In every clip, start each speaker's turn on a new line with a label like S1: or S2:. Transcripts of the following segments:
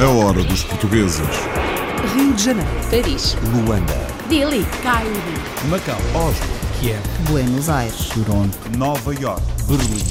S1: A hora dos portugueses.
S2: Rio de Janeiro,
S3: Paris,
S4: Luanda,
S3: Delhi,
S2: Cairo,
S4: Macau, Oslo, Kiev,
S5: Buenos Aires,
S4: Toronto,
S1: Nova York.
S4: Berlim.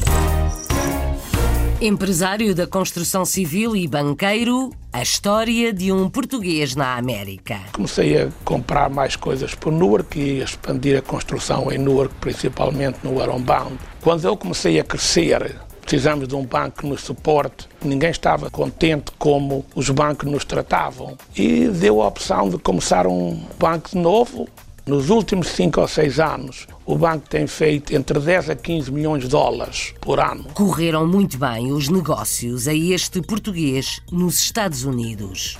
S3: empresário da construção civil e banqueiro, a história de um português na América.
S6: Comecei a comprar mais coisas por Newark e a expandir a construção em Newark, principalmente no Aronbound. Quando eu comecei a crescer, precisamos de um banco que nos suporte. Ninguém estava contente como os bancos nos tratavam. E deu a opção de começar um banco novo. Nos últimos 5 ou 6 anos, o banco tem feito entre 10 a 15 milhões de dólares por ano.
S3: Correram muito bem os negócios a este português nos Estados Unidos.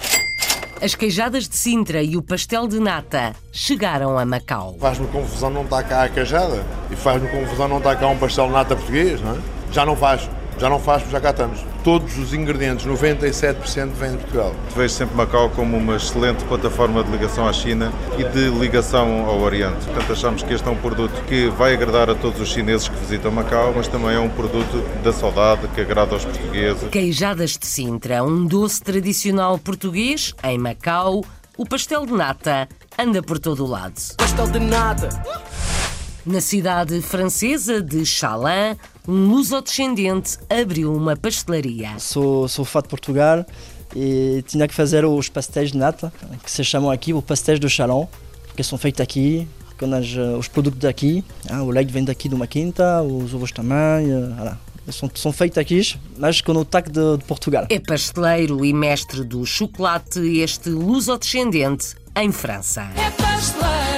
S3: As queijadas de Sintra e o pastel de nata chegaram a Macau.
S7: Faz-me confusão não estar cá a cajada e faz-me confusão não estar cá um pastel de nata português, não é? Já não faz, já não faz, porque já cá estamos. Todos os ingredientes, 97% vêm de Portugal.
S8: Vejo sempre Macau como uma excelente plataforma de ligação à China e de ligação ao Oriente. Portanto, achamos que este é um produto que vai agradar a todos os chineses que visitam Macau, mas também é um produto da saudade que agrada aos portugueses.
S3: Queijadas de Sintra, um doce tradicional português em Macau. O pastel de nata anda por todo o lado.
S2: pastel de nata,
S3: Na cidade francesa de Chalin, um luso-descendente abriu uma pastelaria.
S9: Sou, sou fã de Portugal e tinha que fazer os pastéis de nata, que se chamam aqui os pastéis de Chalon, porque são feitos aqui, com as, eh, os produtos daqui. ah, o leite vem daqui de uma quinta, os ovos também. eh, voilà. São, são feitos aqui, mas com o toque de, de Portugal.
S3: É pasteleiro e mestre do chocolate, este luso-descendente em França.
S2: é pasteleiro,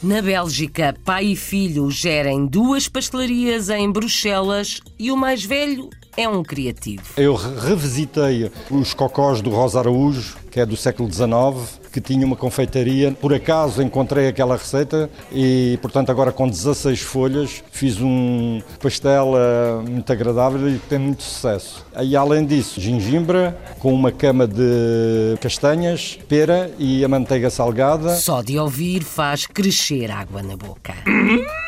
S3: Na Bélgica, pai e filho gerem duas pastelarias em Bruxelas e o mais velho é um criativo.
S10: Eu re- revisitei os cocós do Rosa Araújo, que é do século XIX, que tinha uma confeitaria. Por acaso encontrei aquela receita e, portanto, agora com 16 folhas fiz um pastel eh, muito agradável e que tem muito sucesso. E além disso, gengibre com uma cama de castanhas, pera e a manteiga salgada.
S3: Só de ouvir faz crescer água na boca.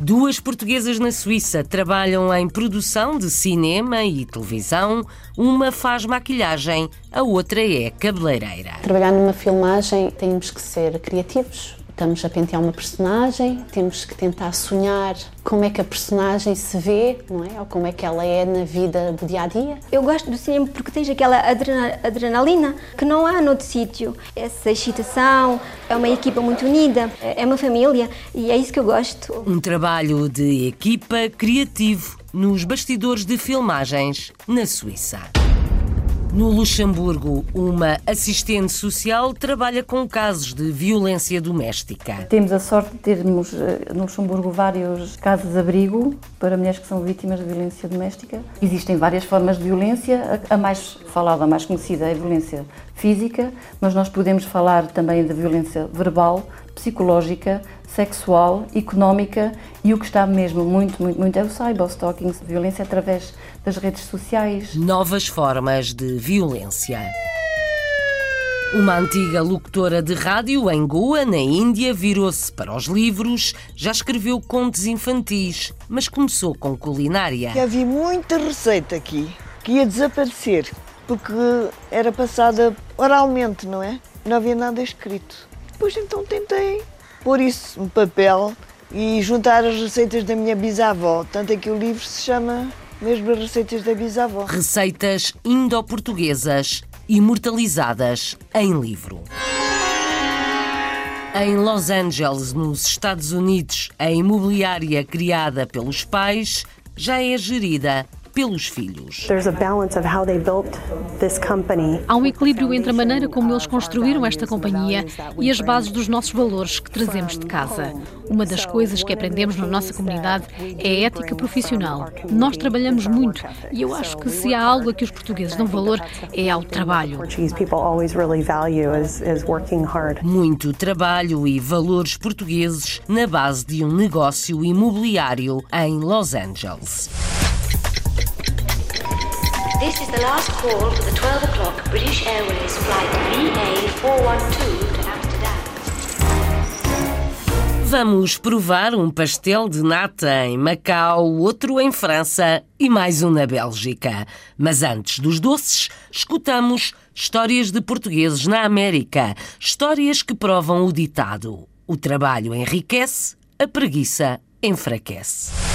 S3: Duas portuguesas na Suíça trabalham em produção de cinema e televisão. Uma faz maquilhagem, a outra é cabeleireira.
S11: Trabalhar numa filmagem temos que ser criativos. Estamos a pentear uma personagem, temos que tentar sonhar como é que a personagem se vê, não é? Ou como é que ela é na vida do dia a dia.
S12: Eu gosto do cinema porque tens aquela adrena- adrenalina que não há noutro sítio. Essa excitação, é uma equipa muito unida, é uma família e é isso que eu gosto.
S3: Um trabalho de equipa criativo nos bastidores de filmagens na Suíça. No Luxemburgo, uma assistente social trabalha com casos de violência doméstica.
S13: Temos a sorte de termos eh, no Luxemburgo vários casas de abrigo para mulheres que são vítimas de violência doméstica. Existem várias formas de violência, a a mais falada, a mais conhecida é a violência física, mas nós podemos falar também da violência verbal, psicológica, sexual, económica e o que está mesmo muito, muito, muito é o cyberstalking, violência através das redes sociais.
S3: Novas formas de violência. Uma antiga locutora de rádio em Goa, na Índia, virou-se para os livros, já escreveu contos infantis, mas começou com culinária.
S14: Que havia muita receita aqui que ia desaparecer porque era passada oralmente, não é? Não havia nada escrito. Depois então tentei pôr isso no papel e juntar as receitas da minha bisavó. Tanto é que o livro se chama mesmo as receitas da bisavó.
S3: Receitas indo-portuguesas imortalizadas em livro. Em Los Angeles, nos Estados Unidos, a imobiliária criada pelos pais já é gerida pelos filhos.
S15: Há um equilíbrio entre a maneira como eles construíram esta companhia e as bases dos nossos valores que trazemos de casa. Uma das coisas que aprendemos na nossa comunidade é a ética profissional. Nós trabalhamos muito e eu acho que se há algo a que os portugueses dão valor é ao trabalho.
S3: Muito trabalho e valores portugueses na base de um negócio imobiliário em Los Angeles.
S16: This is the last call for the 12 o'clock British Airways flight VA412 to Amsterdam.
S3: Vamos provar um pastel de nata em Macau, outro em França e mais um na Bélgica. Mas antes dos doces, escutamos histórias de portugueses na América, histórias que provam o ditado: o trabalho enriquece, a preguiça enfraquece.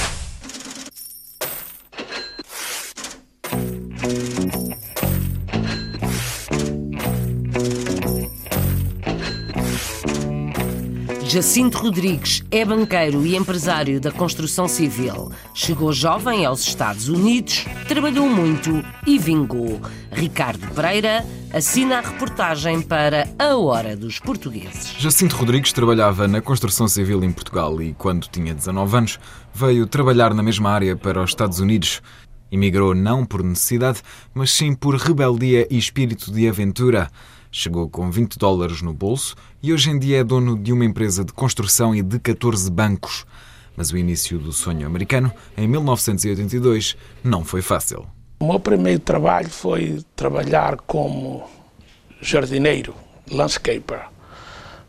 S3: Jacinto Rodrigues é banqueiro e empresário da construção civil. Chegou jovem aos Estados Unidos, trabalhou muito e vingou. Ricardo Pereira assina a reportagem para A Hora dos Portugueses.
S17: Jacinto Rodrigues trabalhava na construção civil em Portugal e, quando tinha 19 anos, veio trabalhar na mesma área para os Estados Unidos. Emigrou não por necessidade, mas sim por rebeldia e espírito de aventura. Chegou com 20 dólares no bolso e hoje em dia é dono de uma empresa de construção e de 14 bancos. Mas o início do sonho americano, em 1982, não foi fácil.
S6: O meu primeiro trabalho foi trabalhar como jardineiro, landscaper.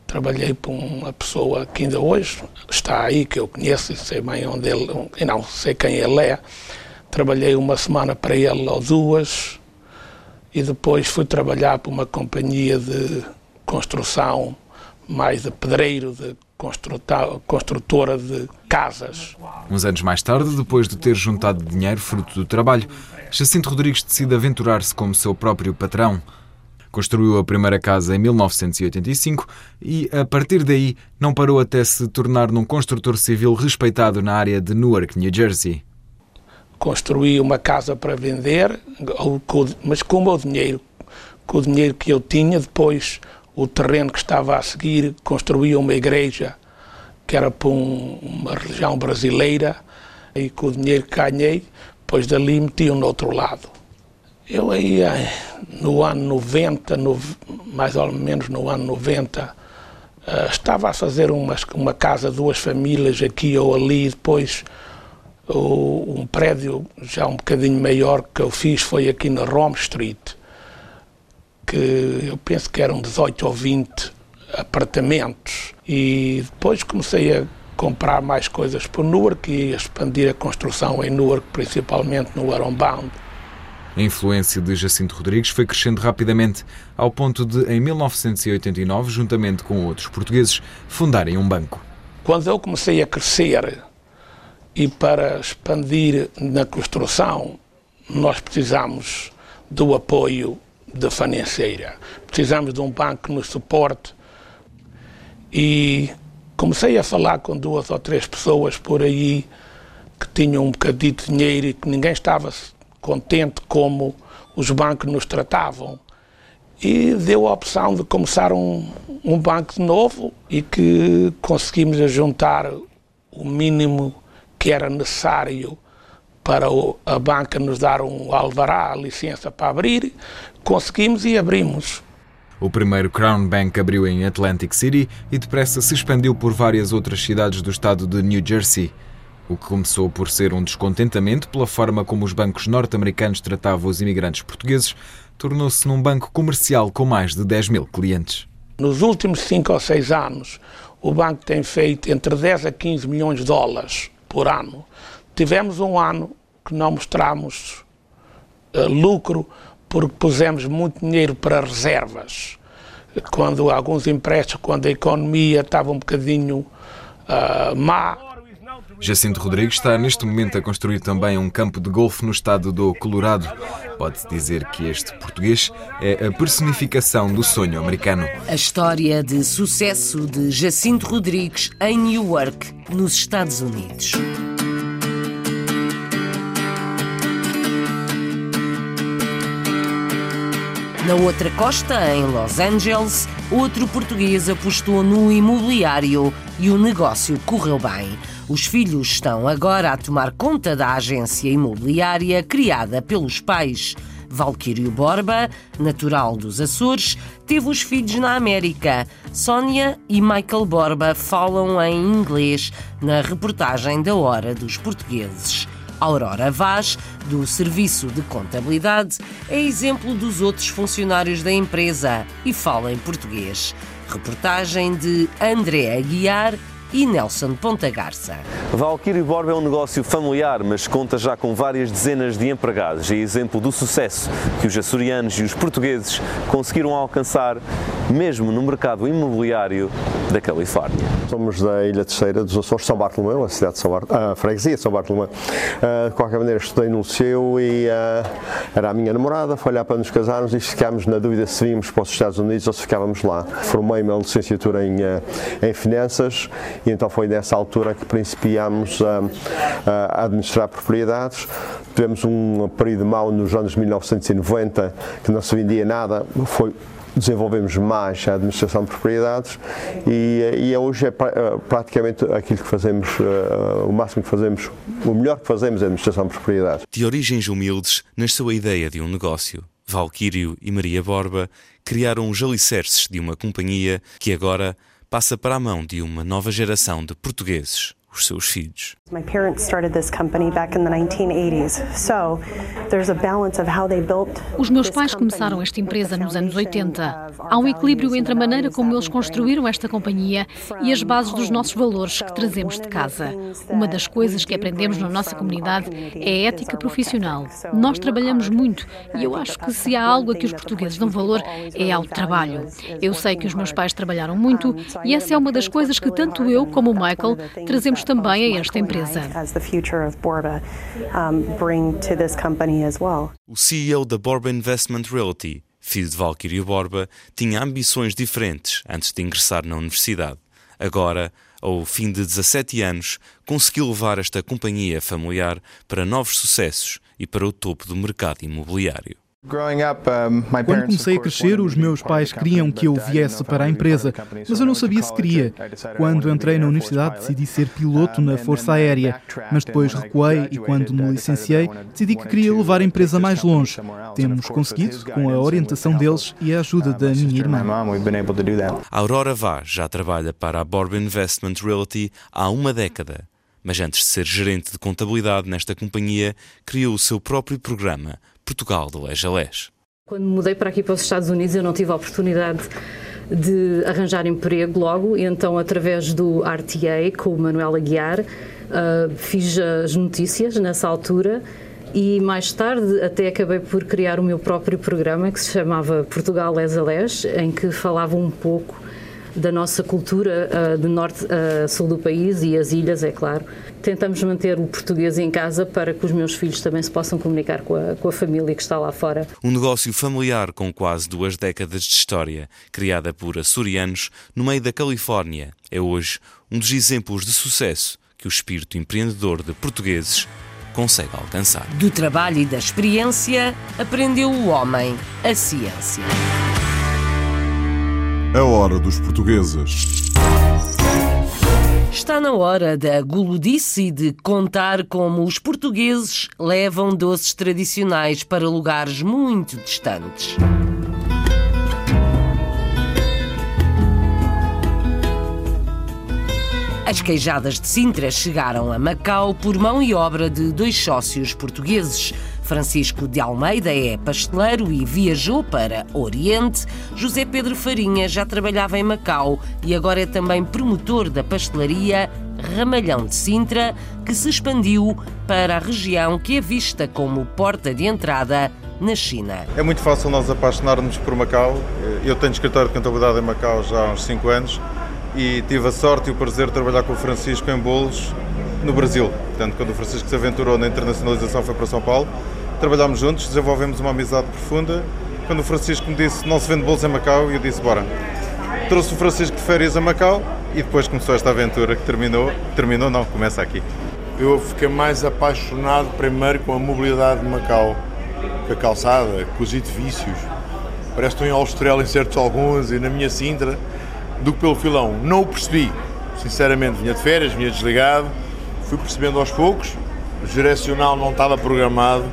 S6: Trabalhei para uma pessoa que ainda hoje está aí, que eu conheço e sei bem onde ele, não, sei quem ele é. Trabalhei uma semana para ele ou duas, e depois fui trabalhar para uma companhia de construção, mais de pedreiro, de construtora de casas.
S17: Uns anos mais tarde, depois de ter juntado dinheiro fruto do trabalho, Jacinto Rodrigues decide aventurar-se como seu próprio patrão. Construiu a primeira casa em 1985 e, a partir daí, não parou até se tornar num construtor civil respeitado na área de Newark, New Jersey
S6: construí uma casa para vender, mas com o dinheiro, com o dinheiro que eu tinha, depois o terreno que estava a seguir, construí uma igreja que era para um, uma religião brasileira, e com o dinheiro que ganhei, depois dali meti-o no outro lado. Eu aí, eh, no ano 90, no, mais ou menos no ano 90, eh, estava a fazer uma, uma casa, duas famílias aqui ou ali, depois um prédio já um bocadinho maior que eu fiz foi aqui na Rome Street, que eu penso que eram 18 ou 20 apartamentos. E depois comecei a comprar mais coisas por Newark e expandir a construção em Newark, principalmente no Aronbound.
S17: A influência de Jacinto Rodrigues foi crescendo rapidamente, ao ponto de, em 1989, juntamente com outros portugueses, fundarem um banco.
S6: Quando eu comecei a crescer e para expandir na construção, nós precisamos do apoio da financeira. Precisamos de um banco que nos suporte. E comecei a falar com duas ou três pessoas por aí que tinham um bocadinho de dinheiro e que ninguém estava contente como os bancos nos tratavam. E deu a opção de começar um, um banco novo e que conseguimos juntar o mínimo que era necessário para a banca nos dar um alvará, a licença para abrir, conseguimos e abrimos.
S17: O primeiro Crown Bank abriu em Atlantic City e depressa se expandiu por várias outras cidades do estado de New Jersey. O que começou por ser um descontentamento pela forma como os bancos norte-americanos tratavam os imigrantes portugueses, tornou-se num banco comercial com mais de 10 mil clientes.
S6: Nos últimos 5 ou 6 anos, o banco tem feito entre 10 a 15 milhões de dólares por ano. Tivemos um ano que não mostramos uh, lucro porque pusemos muito dinheiro para reservas. Quando alguns empréstimos, quando a economia estava um bocadinho uh, má.
S17: Jacinto Rodrigues está neste momento a construir também um campo de golfe no estado do Colorado. Pode-se dizer que este português é a personificação do sonho americano.
S3: A história de sucesso de Jacinto Rodrigues em Newark, nos Estados Unidos. Na outra costa, em Los Angeles, outro português apostou no imobiliário e o negócio correu bem. Os filhos estão agora a tomar conta da agência imobiliária criada pelos pais. Valquírio Borba, natural dos Açores, teve os filhos na América. Sónia e Michael Borba falam em inglês na reportagem da Hora dos Portugueses. Aurora Vaz, do Serviço de Contabilidade, é exemplo dos outros funcionários da empresa e fala em português. Reportagem de André Aguiar e Nelson Ponta Garça.
S18: Valkyrie Borba é um negócio familiar, mas conta já com várias dezenas de empregados. É exemplo do sucesso que os açorianos e os portugueses conseguiram alcançar, mesmo no mercado imobiliário da Califórnia.
S19: Somos da Ilha Terceira dos Açores, São Bartolomeu, a cidade de São Bartolomeu, a freguesia de São Bartolomeu. Uh, de qualquer maneira, estudei no liceu e uh, era a minha namorada, foi lá para nos casarmos e ficámos na dúvida se vínhamos para os Estados Unidos ou se ficávamos lá. Formei uma licenciatura em, uh, em Finanças e então foi nessa altura que principiámos a, a administrar propriedades. Tivemos um período mau nos anos 1990 que não se vendia nada, foi desenvolvemos mais a administração de propriedades e, e hoje é praticamente aquilo que fazemos, o máximo que fazemos, o melhor que fazemos é a administração de propriedades.
S18: De origens humildes, nasceu a ideia de um negócio. Valquírio e Maria Borba criaram os alicerces de uma companhia que agora passa para a mão de uma nova geração de portugueses, os seus filhos.
S20: My parents started this company back in the 1980s. So, there's a balance of how they built
S15: Os meus pais começaram esta empresa nos anos 80. Há um equilíbrio entre a maneira como eles construíram esta companhia e as bases dos nossos valores que trazemos de casa. Uma das coisas que aprendemos na nossa comunidade é a ética profissional. Nós trabalhamos muito e eu acho que se há algo a que os portugueses dão valor é ao trabalho. Eu sei que os meus pais trabalharam muito e essa é uma das coisas que tanto eu como o Michael trazemos também a esta empresa.
S18: O CEO da Borba Investment Realty, filho de Valkyrie Borba, tinha ambições diferentes antes de ingressar na universidade. Agora, ao fim de 17 anos, conseguiu levar esta companhia familiar para novos sucessos e para o topo do mercado imobiliário.
S21: Quando comecei a crescer, os meus pais queriam que eu viesse para a empresa, mas eu não sabia se queria. Quando entrei na universidade, decidi ser piloto na Força Aérea, mas depois recuei e, quando me licenciei, decidi que queria levar a empresa mais longe. Temos conseguido, com a orientação deles e a ajuda da minha irmã.
S18: A Aurora Vaz já trabalha para a Borba Investment Realty há uma década. Mas antes de ser gerente de contabilidade nesta companhia, criou o seu próprio programa Portugal de Lés a Lés.
S13: Quando mudei para aqui para os Estados Unidos, eu não tive a oportunidade de arranjar emprego logo, e então, através do RTA, com o Manuel Aguiar, uh, fiz as notícias nessa altura. E mais tarde até acabei por criar o meu próprio programa que se chamava Portugal Les a Les, em que falava um pouco da nossa cultura uh, de norte a sul do país e as ilhas, é claro. Tentamos manter o português em casa para que os meus filhos também se possam comunicar com a, com a família que está lá fora.
S18: Um negócio familiar com quase duas décadas de história, criada por açorianos no meio da Califórnia, é hoje um dos exemplos de sucesso que o espírito empreendedor de portugueses consegue alcançar.
S3: Do trabalho e da experiência, aprendeu o homem a ciência.
S1: A hora dos portugueses.
S3: Está na hora da guludice e de contar como os portugueses levam doces tradicionais para lugares muito distantes. As queijadas de Sintra chegaram a Macau por mão e obra de dois sócios portugueses. Francisco de Almeida é pasteleiro e viajou para Oriente. José Pedro Farinha já trabalhava em Macau e agora é também promotor da pastelaria Ramalhão de Sintra, que se expandiu para a região que é vista como porta de entrada na China.
S8: É muito fácil nós apaixonarmos por Macau. Eu tenho escritório de contabilidade em Macau já há uns 5 anos e tive a sorte e o prazer de trabalhar com o Francisco em bolos no Brasil. Portanto, quando o Francisco se aventurou na internacionalização foi para São Paulo, trabalhámos juntos, desenvolvemos uma amizade profunda. Quando o Francisco me disse não se vende bolos em Macau, eu disse bora. Trouxe o Francisco de férias a Macau e depois começou esta aventura que terminou, terminou não, começa aqui.
S7: Eu fiquei mais apaixonado primeiro com a mobilidade de Macau, com a calçada, com os edifícios. Parece que estou em Austrália em certos alguns e na minha Sintra do que pelo filão. Não o percebi. Sinceramente, vinha de férias, vinha desligado, fui percebendo aos poucos. O direcional não estava programado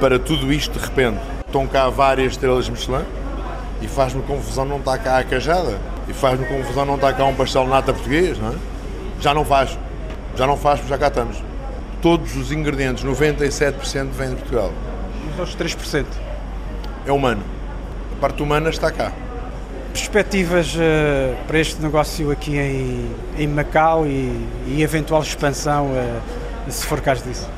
S7: para tudo isto de repente. Estão cá várias estrelas Michelin e faz-me confusão não estar cá a cajada. E faz-me confusão não estar cá um pastel nata português, não é? Já não faz. Já não faz porque já cá estamos. Todos os ingredientes, 97% vêm de Portugal.
S21: Mas os 3%?
S7: É humano. A parte humana está cá.
S22: Perspectivas uh, para este negócio aqui em, em Macau e, e eventual expansão, uh, se for caso disso?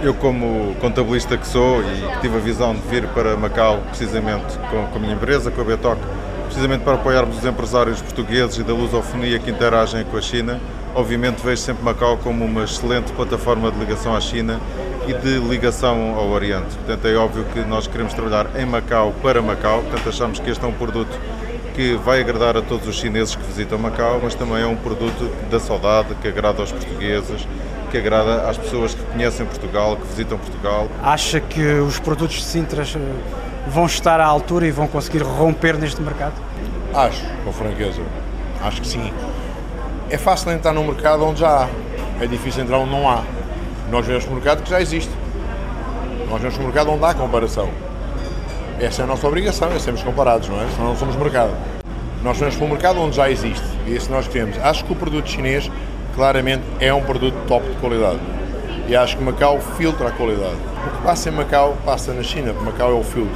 S8: Eu, como contabilista que sou e que tive a visão de vir para Macau precisamente com, com a minha empresa, com a Betoc, precisamente para apoiarmos os empresários portugueses e da lusofonia que interagem com a China, obviamente vejo sempre Macau como uma excelente plataforma de ligação à China e de ligação ao Oriente. Portanto, é óbvio que nós queremos trabalhar em Macau para Macau, portanto, achamos que este é um produto que vai agradar a todos os chineses que visitam Macau, mas também é um produto da saudade que agrada aos portugueses, que agrada às pessoas que conhecem Portugal, que visitam Portugal.
S22: Acha que os produtos de Sintra eh, vão estar à altura e vão conseguir romper neste mercado?
S7: Acho, com franqueza. Acho que sim. É fácil entrar num mercado onde já há. É difícil entrar onde não há. Nós vemos um mercado que já existe. Nós vemos um mercado onde há comparação. Essa é a nossa obrigação, é sermos comparados, não é? Senão não somos mercado. Nós vamos para um mercado onde já existe e isso nós queremos. Acho que o produto chinês, claramente, é um produto top de qualidade. E acho que Macau filtra a qualidade. O que passa em Macau, passa na China, porque Macau é o filtro.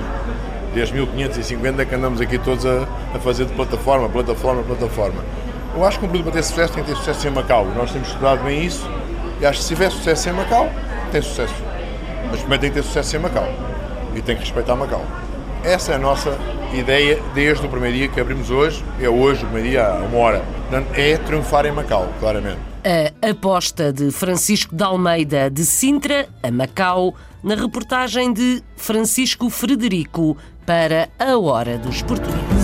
S7: Desde 1550 que andamos aqui todos a, a fazer de plataforma, plataforma, plataforma. Eu acho que um produto para ter sucesso tem que ter sucesso em Macau. Nós temos estudado bem isso e acho que se tiver sucesso em Macau, tem sucesso. Mas primeiro tem que ter sucesso em Macau e tem que respeitar Macau. Essa é a nossa ideia desde o primeiro dia que abrimos hoje, é hoje, o primeiro dia, há uma hora. É triunfar em Macau, claramente.
S3: A aposta de Francisco de Almeida de Sintra a Macau, na reportagem de Francisco Frederico para a Hora dos Portugueses.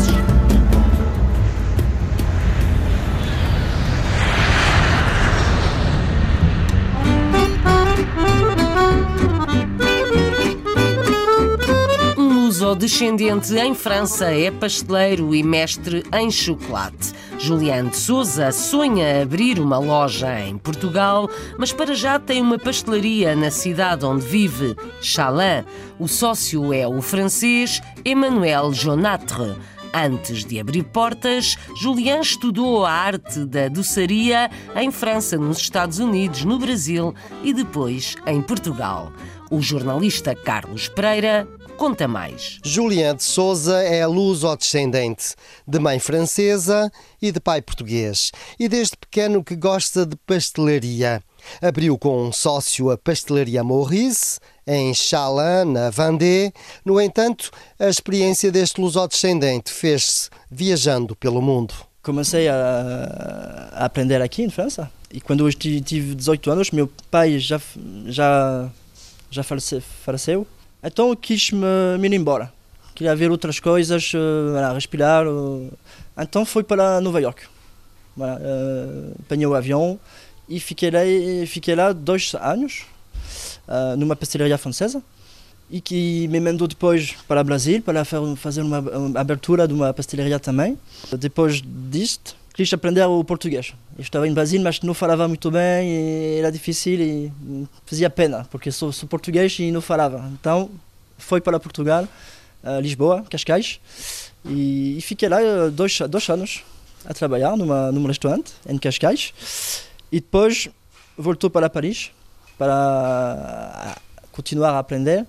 S3: Descendente em França, é pasteleiro e mestre em chocolate. Juliano de Souza sonha abrir uma loja em Portugal, mas para já tem uma pastelaria na cidade onde vive, Chalin. O sócio é o francês Emmanuel Jonatre. Antes de abrir portas, Julian estudou a arte da doçaria em França, nos Estados Unidos, no Brasil e depois em Portugal. O jornalista Carlos Pereira conta mais.
S23: Julian de Souza é luso-descendente, de mãe francesa e de pai português, e desde pequeno que gosta de pastelaria. Abriu com um sócio a pastelaria Maurice, em Chalin, na Vendée. No entanto, a experiência deste luso-descendente fez-se viajando pelo mundo.
S9: Comecei a, a, aprender aqui em França. E quando eu tive 18 anos, meu pai já, já, já faleceu. Então eu quis me, me ir embora. Queria ver outras coisas, uh, respirar. Uh, então fui para Nova York. Voilà, uh, apanhei o avião e fiquei lá, fiquei lá dois anos, uh, numa pastelaria francesa. E que me mandou depois para o Brasil para fazer uma abertura de uma pastelaria também. Depois disto, quis aprender o português. Eu estava em Brasil, mas não falava muito bem e era difícil e fazia pena, porque sou, sou português e não falava. Então, fui para Portugal, uh, Lisboa, Cascais, e, e, fiquei lá eh, dois, dois anos a trabalhar numa, num restaurante em Cascais. E depois voltou para Paris para continuar a aprender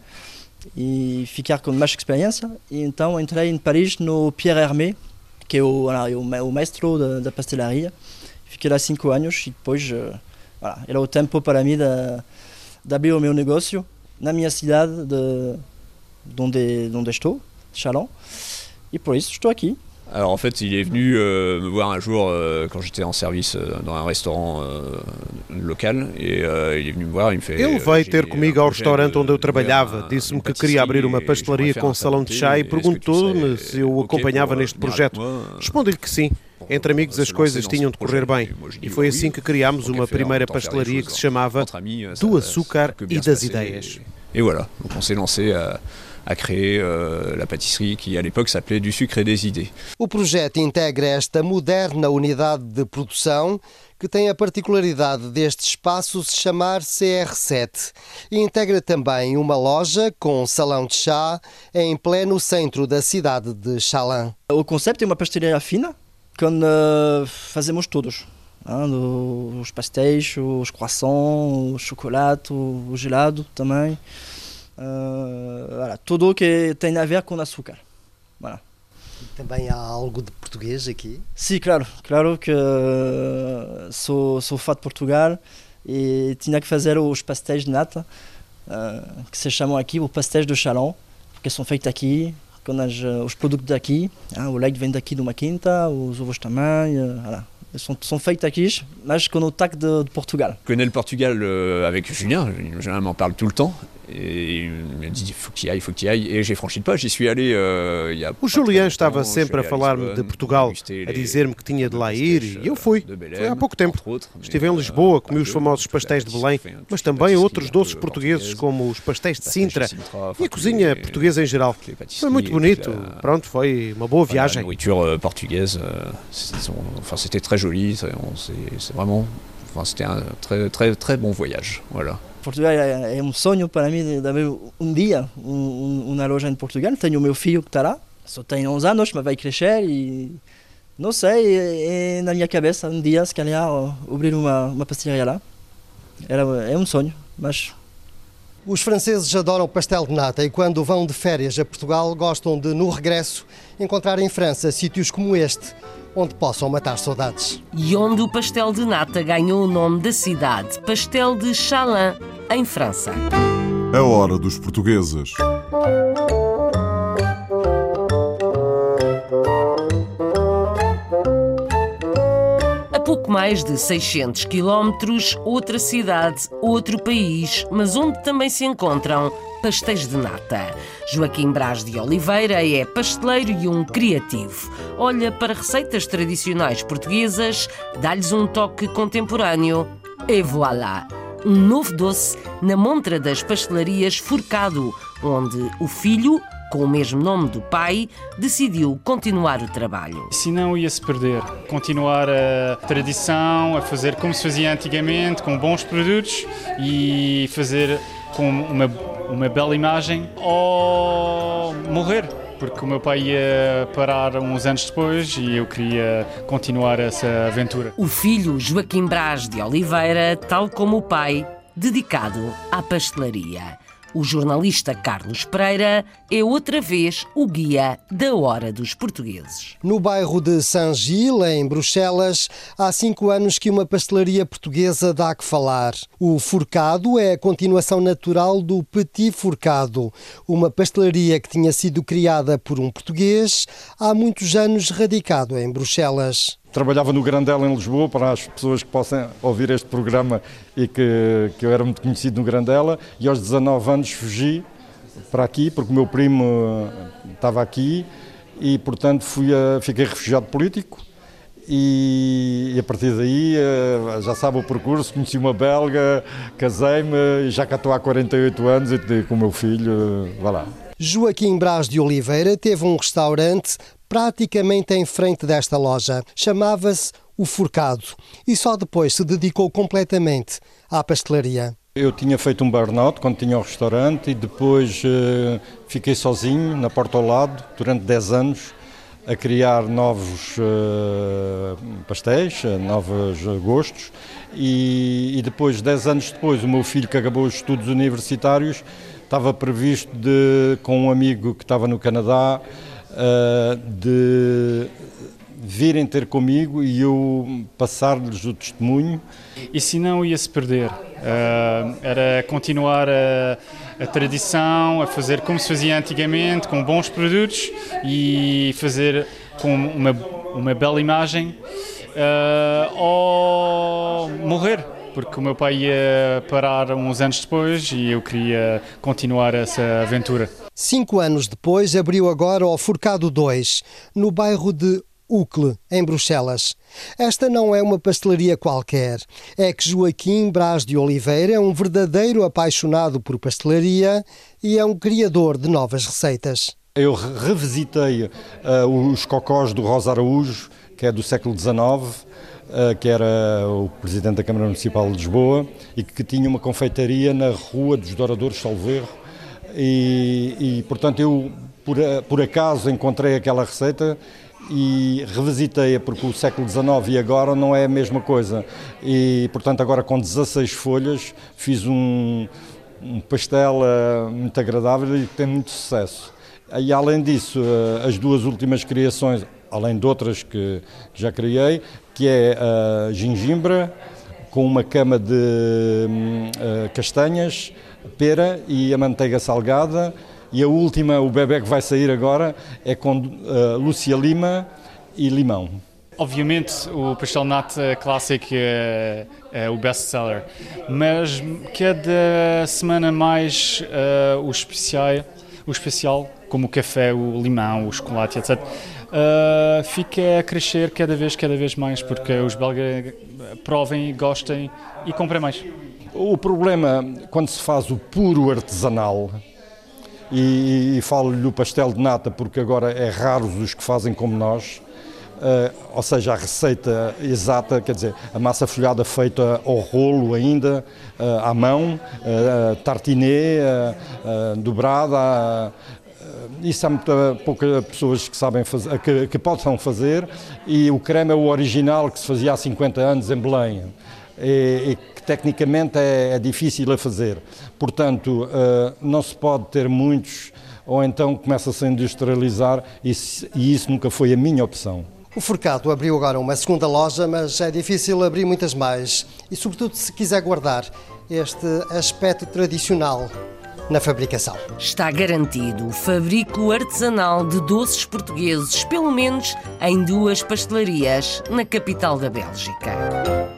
S9: e ficar com mais experiência. E então entrei em Paris no Pierre Hermé, que é o, o, o mestre da, da pastelaria. Fiquei lá cinco anos e depois uh, voilà, era o tempo para mim de, de abrir o meu negócio na minha cidade de, de onde, de onde estou, Chalon. Et pour isso estou aqui.
S24: Alors en fait, il est venu euh, me voir un jour euh, quand j'étais en service euh, dans un restaurant euh, local et euh, il est venu me voir, il me fait
S25: Ele veio ter comigo ao restaurante onde eu trabalhava, disse-me que queria abrir uma pastelaria com salão de chá e perguntou-me se eu o acompanhava neste projeto. Respondi-lhe que sim. Entre amigos as coisas tinham de correr bem. E foi assim que criámos uma primeira pastelaria que se chamava Do Açúcar e das Ideias.
S24: E voilà, donc on s'est lancé à a créer uh, la pâtisserie qui à l'époque s'appelait du sucre et des idées.
S23: O projeto integra esta moderna unidade de produção que tem a particularidade deste espaço se chamar CR7 e integra também uma loja com salão de chá em pleno centro da cidade de Chalin.
S9: O conceito é uma pastelaria fina, que uh, fazemos todos. os pastéis, os croissants, o chocolate, o gelado também. Uh, voilà, tudo que tem a ver com açúcar. Voilà.
S23: Também há algo de português aqui?
S9: Sim, claro. Claro que uh, sou, sou fã de Portugal e tinha que fazer os pastéis de nata, uh, que se chamam aqui o pastéis do Chalon, que são feitos aqui, com as, os produtos daqui. Ah, o leite vem daqui de uma quinta, os ovos também. Uh, voilà. sont, sont feitos aqui, mas com o tac de, de Portugal.
S24: Je connais le Portugal euh, avec Julien, Julien m'en parle tout le temps. M'a dit il faut que il faut que ailles. Et j'ai franchi le pas, j'y suis allé euh, a
S25: O Julian estava sempre a falar-me de Portugal, a dizer-me que tinha de lá ir e eu fui. Foi há pouco tempo. Estive em Lisboa, comi os famosos pastéis de Belém, mas também outros doces portugueses como os pastéis de Sintra e a cozinha portuguesa em geral. Foi muito bonito. Pronto, foi uma boa viagem.
S24: A nourriture portuguesa, enfin c'était très joli, c'est vraiment, c'était un très bon voyage.
S9: Portugal sonho para mim de haver um dia um, uma loja em Portugal. O meu filho que está lá, só tem 11 anos, mas vai crescer e não sei, é, é na minha cabeça abrir uma, uma pastelaria lá. Era, é um sonho, mas
S23: os franceses adoram pastel de nata e quando vão de férias a Portugal gostam de, no regresso, encontrar em França sítios como este, onde possam matar saudades.
S3: E onde o pastel de nata ganhou o nome da cidade, Pastel de Chalin, em França.
S1: A hora dos portugueses.
S3: Pouco mais de 600 quilómetros, outra cidade, outro país, mas onde também se encontram pastéis de nata. Joaquim Braz de Oliveira é pasteleiro e um criativo. Olha para receitas tradicionais portuguesas, dá-lhes um toque contemporâneo e voilà! Um novo doce na montra das pastelarias Forcado, onde o filho, com o mesmo nome do pai, decidiu continuar o trabalho.
S26: Senão ia-se perder. Continuar a tradição, a fazer como se fazia antigamente, com bons produtos e fazer com uma uma bela imagem ou morrer. Porque o meu pai ia parar uns anos depois e eu queria continuar essa aventura.
S3: O filho Joaquim Braz de Oliveira, tal como o pai, dedicado à pastelaria. O jornalista Carlos Pereira é outra vez o guia da Hora dos Portugueses.
S23: No bairro de Saint-Gilles, em Bruxelas, há cinco anos que uma pastelaria portuguesa dá que falar. O Forcado é a continuação natural do Petit Forcado, uma pastelaria que tinha sido criada por um português há muitos anos radicado em Bruxelas
S10: trabalhava no Grandela em Lisboa, para as pessoas que possam ouvir este programa e que, que eu era muito conhecido no Grandela, e aos 19 anos fugi para aqui, porque o meu primo eh, estava aqui, e portanto fui a, fiquei refugiado político, e, a partir daí eh, já sabe o percurso, conheci uma belga, casei-me e já cá estou há 48 anos e com o meu filho, vá lá.
S23: Joaquim Braz de Oliveira teve um restaurante praticamente em frente desta loja. Chamava-se O Forcado e só depois se dedicou completamente à pastelaria.
S10: Eu tinha feito um burnout quando tinha o restaurante e depois uh, fiquei sozinho na porta ao lado durante 10 anos a criar novos uh, pastéis, eh, novos gostos e, e, depois, 10 anos depois, o meu filho que acabou os estudos universitários estava previsto de, com um amigo que estava no Canadá uh, de virem ter comigo e eu passar-lhes o testemunho.
S26: E se não ia-se perder. Uh, era continuar a, a, tradição, a fazer como se fazia antigamente, com bons produtos e fazer com uma, uma bela imagem uh, ou morrer porque o meu pai ia parar uns anos depois e eu queria continuar essa aventura.
S23: Cinco anos depois, abriu agora o Forcado 2, no bairro de Ucle, em Bruxelas. Esta não é uma pastelaria qualquer. É que Joaquim Braz de Oliveira é um verdadeiro apaixonado por pastelaria e é um criador de novas receitas.
S10: Eu revisitei uh, os cocós do Rosa Araújo, que é do século XIX, uh, que era o presidente da Câmara Municipal de Lisboa e que tinha uma confeitaria na Rua dos Douradores Salveiro e, e portanto eu por, por acaso encontrei aquela receita e revisitei-a porque o século XIX e agora não é a mesma coisa. E, portanto, agora com 16 folhas fiz um, um pastel uh, muito agradável e que tem muito sucesso. E além disso, uh, as duas últimas criações, além de outras que, já criei, que é a gengimbra com uma cama de uh, castanhas, pera e a manteiga salgada. E a última, o bebê que vai sair agora, é com uh, Lúcia Lima e limão.
S26: Obviamente o pastel nata clássico é, é o best-seller, mas cada semana mais uh, o, especial, o especial, como o café, o limão, o chocolate, etc., uh, fica a crescer cada vez, cada vez mais, porque os belgas provem, gostem e comprem mais.
S10: O problema, quando se faz o puro artesanal, e, e falo-lhe do pastel de nata porque agora é raros os que fazem como nós, Uh, ou seja, a receita exata, quer dizer, a massa folhada feita ao rolo ainda, uh, à mão, uh, tartinê, dobrada. isso há muito poucas pessoas que sabem fazer, que, que possam fazer, e o creme é o original que se fazia há 50 anos em Belém. E, que tecnicamente é, é, difícil a fazer. Portanto, não se pode ter muitos, ou então começa-se a industrializar, e, e isso nunca foi a minha opção.
S23: O Forcado abriu agora uma segunda loja, mas é difícil abrir muitas mais. E, sobretudo, se quiser guardar este aspecto tradicional na fabricação.
S3: Está garantido o fabrico artesanal de doces portugueses, pelo menos em duas pastelarias na capital da Bélgica.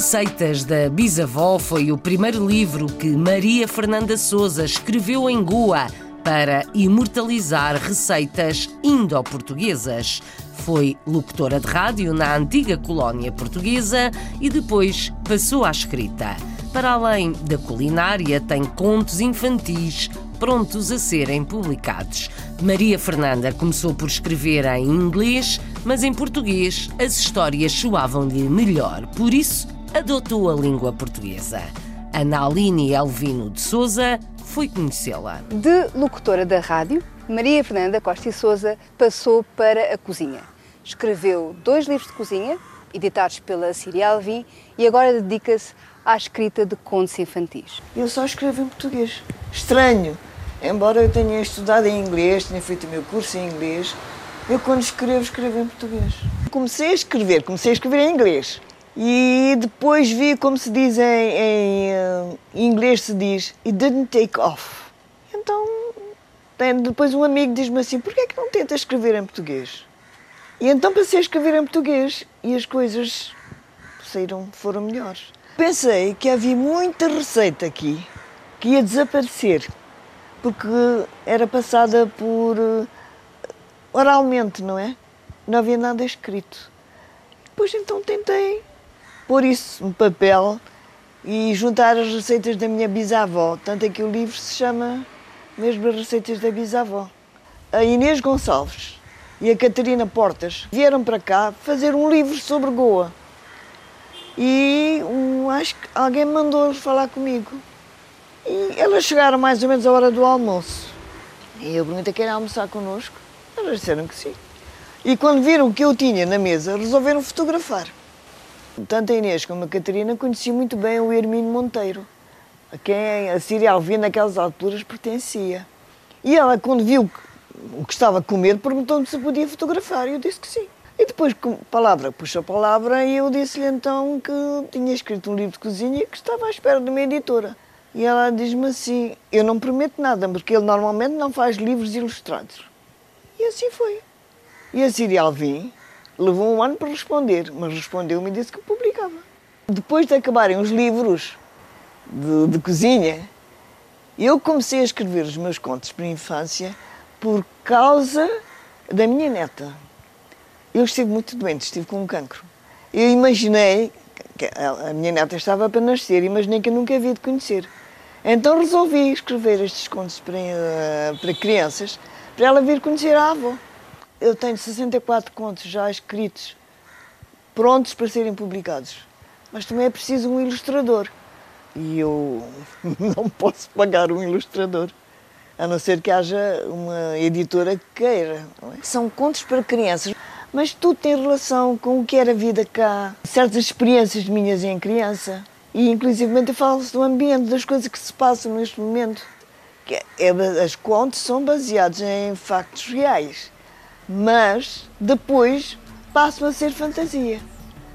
S3: Receitas da Bisavó foi o primeiro livro que Maria Fernanda Souza escreveu em Goa para imortalizar receitas indo-portuguesas. Foi locutora de rádio na antiga colónia portuguesa e depois passou à escrita. Para além da culinária, tem contos infantis prontos a serem publicados. Maria Fernanda começou por escrever em inglês, mas em português as histórias soavam-lhe melhor. Por isso, adotou a língua portuguesa. Ana Aline Elvino de Souza foi conhecê-la.
S27: De locutora da rádio, Maria Fernanda Costa e Souza passou para a cozinha. Escreveu dois livros de cozinha, editados pela Síria Alvim, e agora dedica-se à escrita de contos infantis.
S14: Eu só escrevo em português. Estranho. Embora eu tenha estudado em inglês, tenha feito o meu curso em inglês, eu quando escrevo, escrevo em português. Comecei a escrever, comecei a escrever em inglês. E depois vi como se diz em, em, eh, inglês se diz It didn't take off. Então depois um amigo diz-me assim, porquê é que não tenta escrever em português? E então passei a escrever em português e as coisas saíram, foram melhores. Pensei que havia muita receita aqui que ia desaparecer porque era passada por eh, oralmente, não é? Não havia nada escrito. Depois então tentei pôr isso no papel e juntar as receitas da minha bisavó. Tanto é que o livro se chama mesmo as receitas da bisavó. A Inês Gonçalves e a Catarina Portas vieram para cá fazer um livro sobre Goa. E um, acho que alguém mandou falar comigo. E elas chegaram mais ou menos à hora do almoço. E eu perguntei, querem almoçar connosco? Elas disseram que sim. E quando viram o que eu tinha na mesa, resolveram fotografar. Tanto a Inês como a Catarina conheciam muito bem o Hermínio Monteiro, a quem a Síria Alvim naquelas alturas pertencia. E ela, quando viu o que estava a comer, perguntou-me se podia fotografar e eu disse que sim. E depois, palavra puxa palavra, e eu disse-lhe então que tinha escrito um livro de cozinha que estava à espera de uma editora. E ela diz-me assim: Eu não prometo nada, porque ele normalmente não faz livros ilustrados. E assim foi. E a Síria Alvim Levou um ano para responder, mas respondeu-me e disse que publicava. Depois de acabarem os livros de, de cozinha, eu comecei a escrever os meus contos para a infância por causa da minha neta. Eu estive muito doente, estive com um cancro. Eu imaginei, que a minha neta estava para nascer, imaginei que eu nunca havia de conhecer. Então resolvi escrever estes contos para, eh, para crianças, para ela vir conhecer a avó. Eu tenho 64 contos já escritos, prontos para serem publicados. Mas também é preciso um ilustrador. E eu não posso pagar um ilustrador. a não ser que haja uma editora que queira. É? São contos para crianças, mas tudo tem relação com o que era a vida cá, certas experiências minhas em criança. E inclusive eu falo-se do ambiente, das coisas que se passam neste momento. Que é, as contos são baseados em factos reais, mas depois passam a ser fantasia.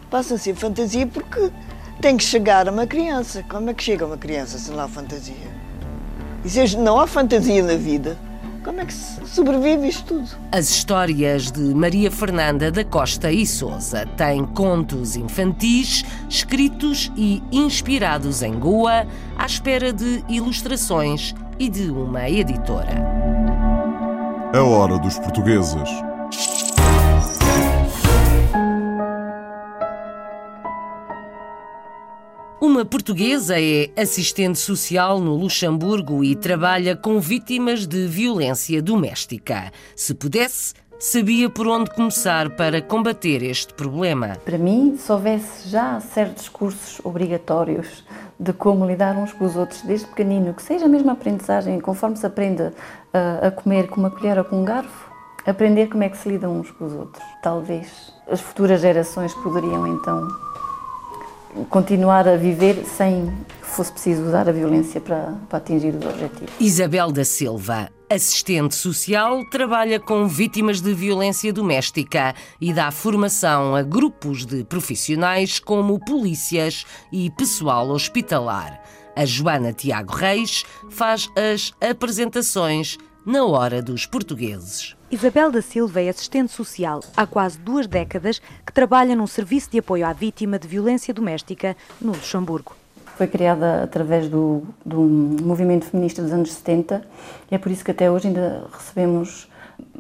S14: Passam a ser fantasia porque tem que chegar a uma criança. Como é que chega uma criança se não há fantasia? E se não há fantasia na vida, como é que sobrevive isto tudo?
S3: As histórias de Maria Fernanda da Costa e Souza têm contos infantis escritos e inspirados em Goa, à espera de ilustrações e de uma editora.
S1: A hora dos portugueses.
S3: Uma portuguesa é assistente social no Luxemburgo e trabalha com vítimas de violência doméstica. Se pudesse, sabia por onde começar para combater este problema.
S13: Para mim, se houvesse já certos cursos obrigatórios de como lidar uns com os outros desde pequenino, que seja a mesma aprendizagem, conforme se aprende a, a comer com uma colher ou com um garfo, aprender como é que se lidam uns com os outros. Talvez as futuras gerações poderiam então continuar a viver sem que fosse preciso usar a violência para, para atingir os objetivos.
S3: Isabel da Silva, assistente social, trabalha com vítimas de violência doméstica e dá formação a grupos de profissionais como polícias e pessoal hospitalar. A Joana Tiago Reis faz as apresentações na hora dos portugueses.
S28: Isabel da Silva é assistente social há quase duas décadas que trabalha num serviço de apoio à vítima de violência doméstica no Luxemburgo.
S13: Foi criada através do, do movimento feminista dos anos 70 e é por isso que até hoje ainda recebemos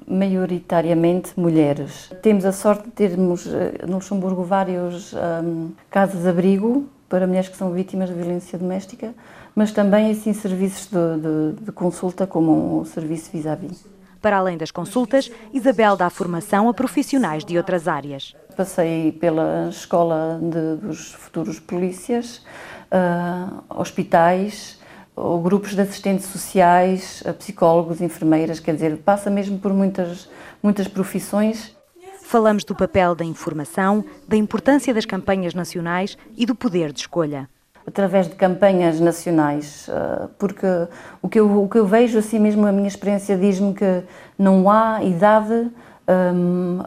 S13: maioritariamente mulheres. Temos a sorte de termos eh, no Luxemburgo vários um, casas-abrigo para mulheres que são vítimas de violência doméstica, mas também assim serviços de, de, de consulta como o serviço vis-à-vis.
S28: Para além das consultas, Isabel dá formação a profissionais de outras áreas.
S13: Passei pela escola de, dos futuros polícias, uh, hospitais, ou grupos de assistentes sociais, psicólogos, enfermeiras, quer dizer, passa mesmo por muitas, muitas profissões
S28: Falamos do papel da informação, da importância das campanhas nacionais e do poder de escolha.
S13: Através de campanhas nacionais, ah, porque o que eu, o que eu vejo, assim mesmo, a minha experiência diz-me que não há idade um,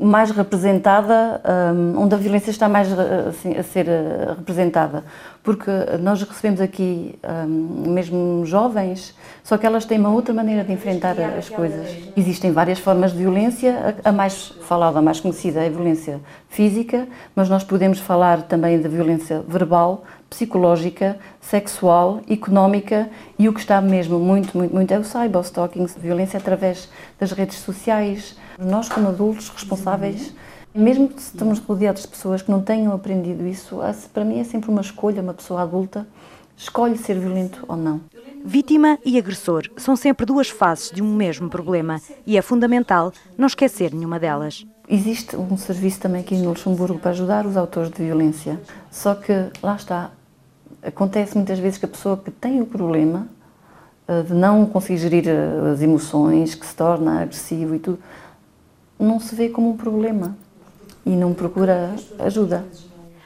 S13: mais representada, um, onde a violência está mais assim, a ser uh, representada. Porque nós recebemos aqui um, mesmo jovens, só que elas têm uma outra maneira de enfrentar as coisas. Existem várias formas de violência, a, a mais falada, a mais conhecida é a violência física, mas nós podemos falar também da violência verbal, psicológica, sexual, económica e o que está mesmo muito, muito, muito é o cyberstalking, violência através das redes sociais. Nós, como adultos responsáveis, mesmo que estamos rodeados de pessoas que não tenham aprendido isso, para mim é sempre uma escolha, uma pessoa adulta escolhe ser violento ou não.
S28: Vítima e agressor são sempre duas faces de um mesmo problema e é fundamental não esquecer nenhuma delas.
S13: Existe um serviço também aqui no Luxemburgo para ajudar os autores de violência, só que lá está, acontece muitas vezes que a pessoa que tem o problema eh, de não conseguir gerir eh, as emoções, que se torna agressivo e tudo, não se vê como um problema e não procura ajuda.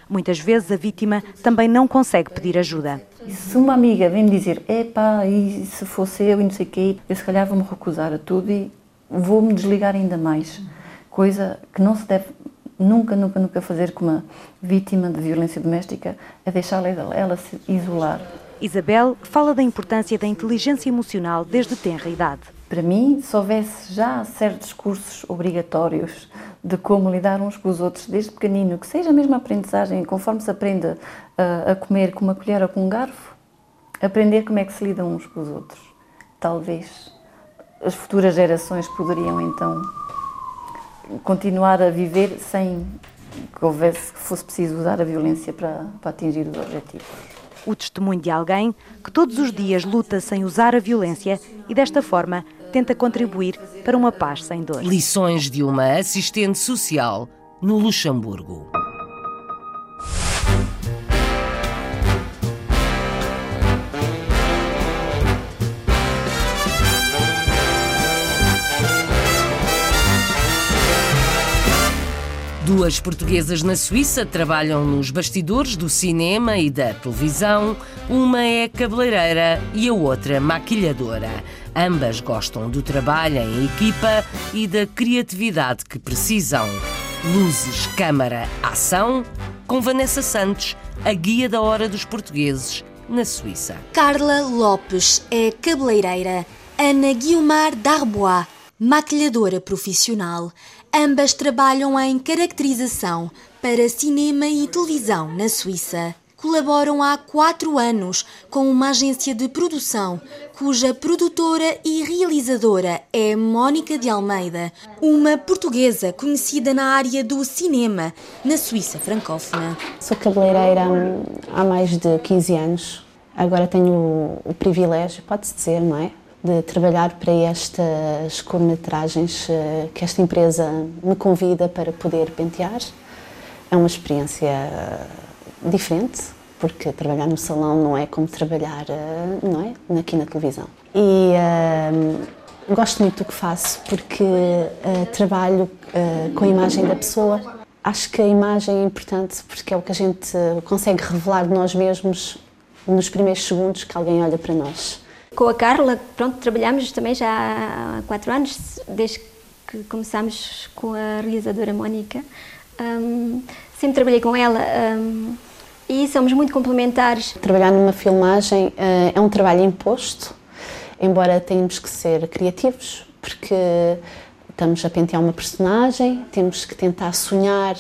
S28: Muitas vezes a vítima também não consegue pedir ajuda.
S13: Se uma amiga vem me dizer, epá, e se fosse eu e não sei o quê, eu se calhar vou-me recusar a tudo e vou-me desligar ainda mais. Coisa que não se deve nunca, nunca, nunca fazer com uma vítima de violência doméstica, é deixá-la ela se isolar.
S28: Isabel fala da importância da inteligência emocional desde tenra idade.
S13: Para mim, se houvesse já certos cursos obrigatórios de como lidar uns com os outros desde pequenino, que seja a mesma aprendizagem, conforme se aprende a, a comer com uma colher ou com um garfo, aprender como é que se lidam uns com os outros. Talvez as futuras gerações poderiam então continuar a viver sem que houvesse que fosse preciso usar a violência para, para atingir os objetivos.
S28: O testemunho de alguém que todos os dias luta sem usar a violência e desta forma tenta contribuir para uma paz sem dor.
S3: Lições de uma assistente social no Luxemburgo. Duas portuguesas na Suíça trabalham nos bastidores do cinema e da televisão. Uma é cabeleireira e a outra maquilhadora. Ambas gostam do trabalho em equipa e da criatividade que precisam. Luzes, câmara, ação, com Vanessa Santos, a guia da hora dos portugueses na Suíça.
S29: Carla Lopes é cabeleireira. Ana Guilmar Darbois, maquilhadora profissional. Ambas trabalham em caracterização para cinema e televisão na Suíça. Colaboram há quatro anos com uma agência de produção cuja produtora e realizadora é Mónica de Almeida, uma portuguesa conhecida na área do cinema na Suíça francófona.
S11: Sou cabeleireira há mais de 15 anos. Agora tenho o privilégio, pode-se dizer, não é? De trabalhar para estas curtas-metragens eh, que esta empresa me convida para poder pentear. É uma experiência eh, diferente, porque trabalhar no salão não é como trabalhar eh, não é? aqui na televisão. E gosto muito do que faço, porque uh, trabalho uh, com a imagem da pessoa. Acho que a imagem é importante porque é o que a gente consegue revelar de nós mesmos nos primeiros segundos que alguém olha para nós.
S30: Com a Carla, pronto, trabalhamos também já há quatro anos, desde que começámos com a realizadora Mónica. Um, sempre trabalhei com ela um, e somos muito complementares.
S11: Trabalhar numa filmagem uh, é um trabalho imposto, embora tenhamos que ser criativos, porque estamos a pentear uma personagem, temos que tentar sonhar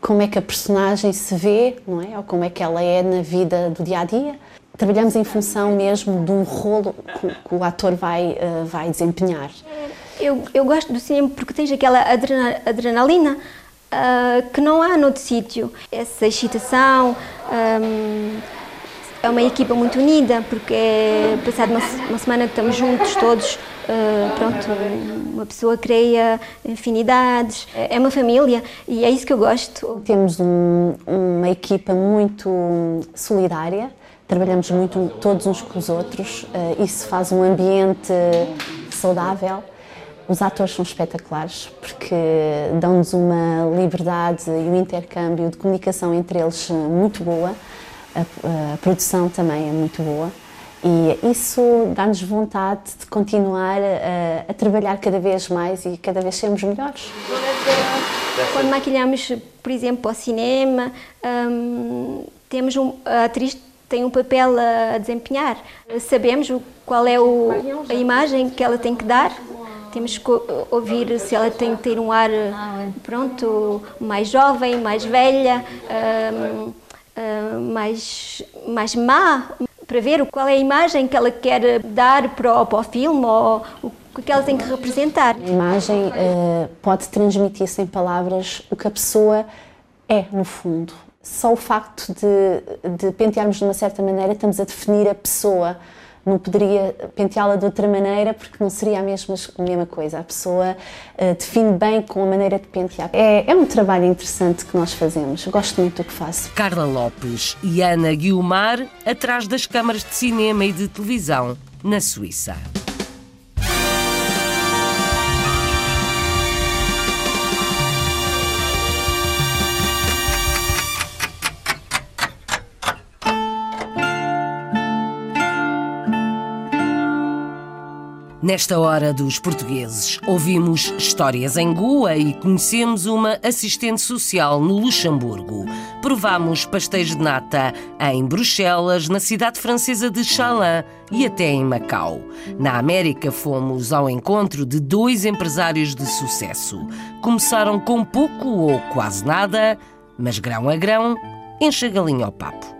S11: como é que a personagem se vê, não é? Ou como é que ela é na vida do dia a dia trabalhamos em função mesmo de um rolo que, que o ator vai, uh, vai desempenhar.
S30: Eu, eu gosto do cinema porque tens aquela adrenalina uh, que não há noutro sítio. Essa excitação. Um, é uma equipa muito unida, porque é passado uma, uma semana que estamos juntos todos, uh, pronto, uma pessoa cria afinidades, é uma família e é isso que eu gosto.
S11: Temos um, uma equipa muito solidária, trabalhamos muito todos uns com os outros, uh, isso faz um ambiente saudável. Os atores são espetaculares porque dão-nos uma liberdade e um intercâmbio de comunicação entre eles muito boa. A, a produção também é muito boa e isso dá-nos vontade de continuar a, a, trabalhar cada vez mais e cada vez sermos melhores.
S30: Quando maquilhamos, por exemplo, para o cinema, hum, temos um, a atriz tem um papel a desempenhar. Sabemos qual é o, a imagem que ela tem que dar. Temos que ouvir se ela tem que ter um ar, pronto, mais jovem, mais velha, mais, mais má, para ver qual é a imagem que ela quer dar para o, para o filme ou o que ela tem que representar.
S11: A imagem uh, pode transmitir sem palavras o que a pessoa é, no fundo só o facto de, de pentearmos de uma certa maneira, estamos a definir a pessoa. Não poderia penteá-la de outra maneira porque não seria a mesma, a mesma coisa. A pessoa uh, define bem com a maneira de pentear. É, é um trabalho interessante que nós fazemos. Gosto muito do que faço.
S3: Carla Lopes e Ana Guilmar atrás das câmaras de cinema e de televisão na Suíça. Nesta hora dos portugueses, ouvimos histórias em Goa e conhecemos uma assistente social no Luxemburgo. Provámos pastéis de nata em Bruxelas, na cidade francesa de Chalin e até em Macau. Na América, fomos ao encontro de dois empresários de sucesso. Começaram com pouco ou quase nada, mas grão a grão, enche a galinha ao papo.